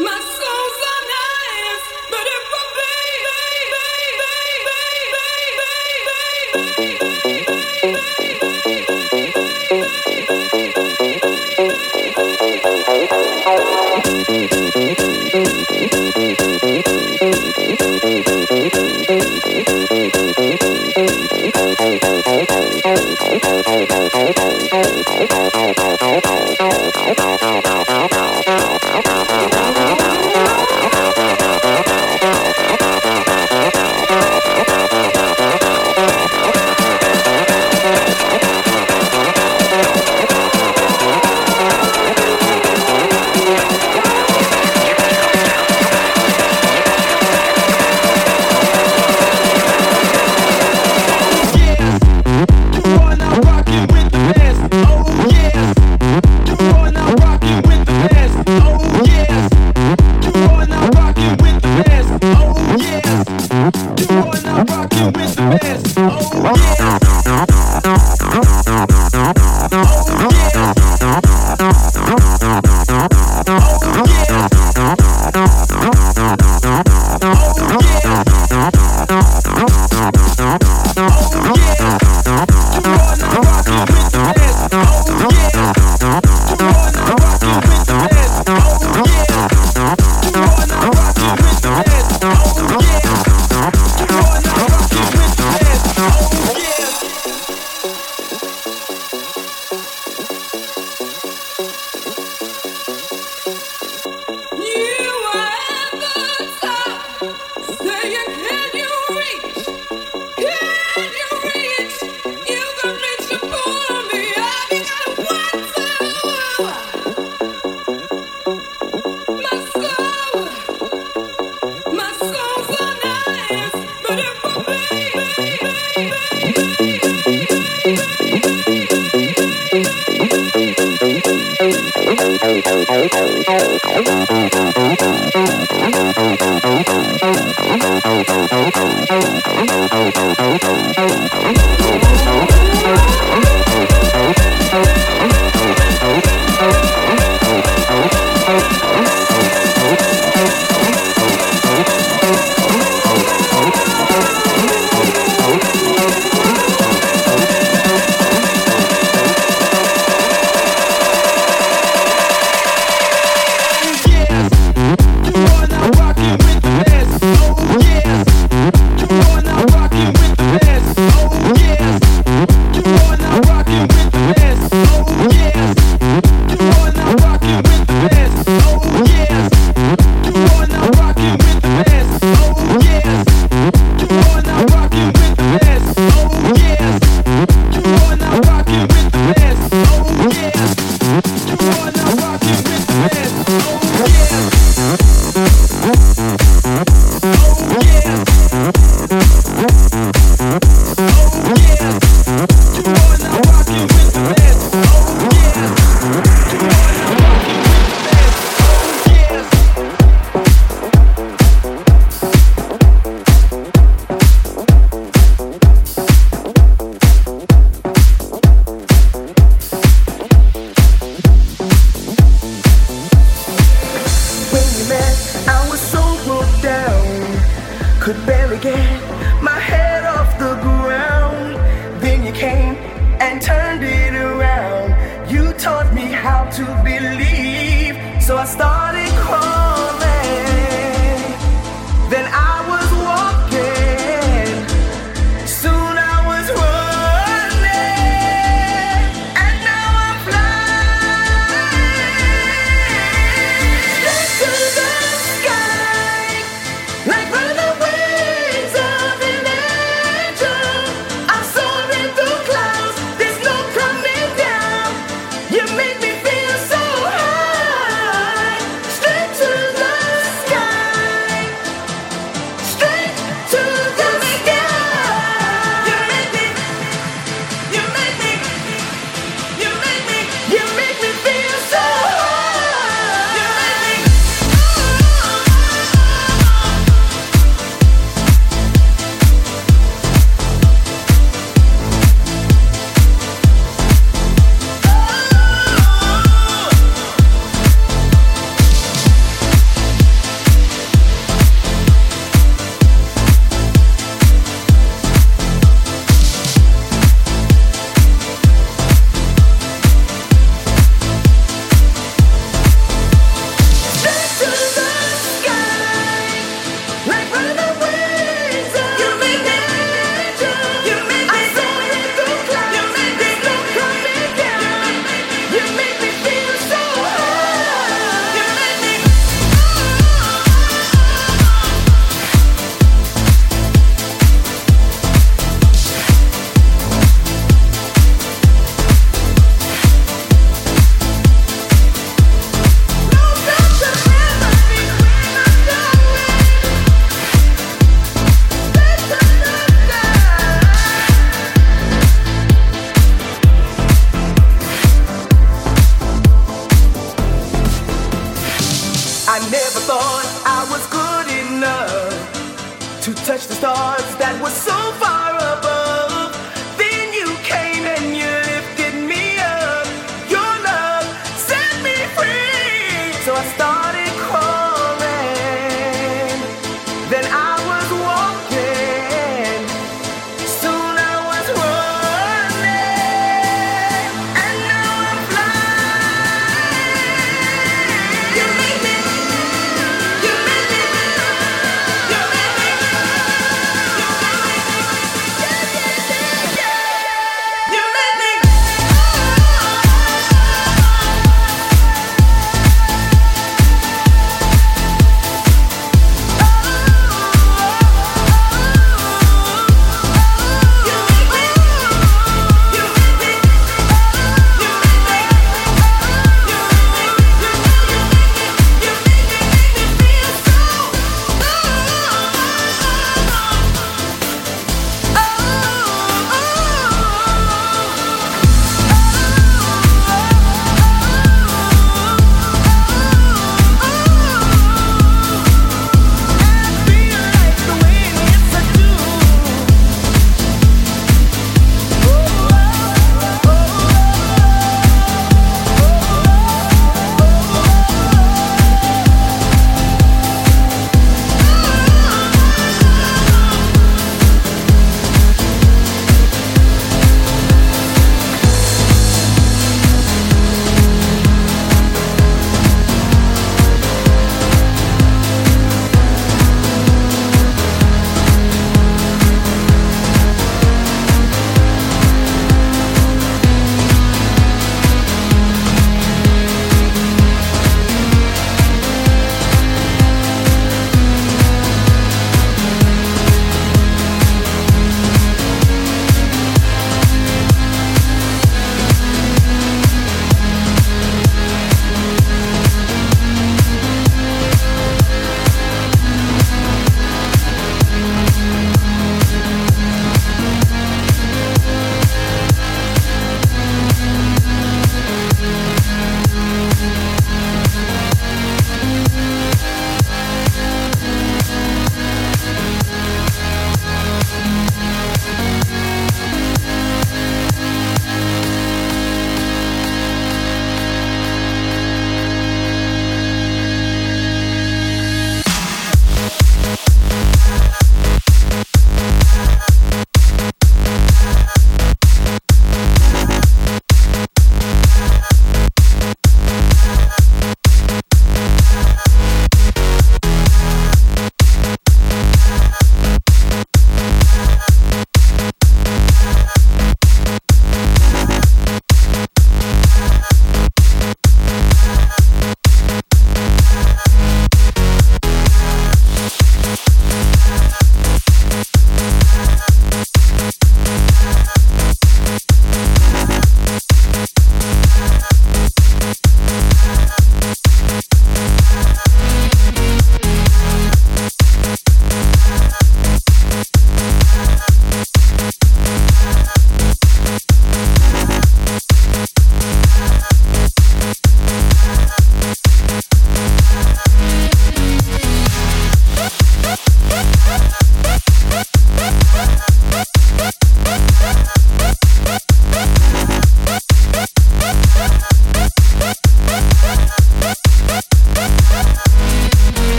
My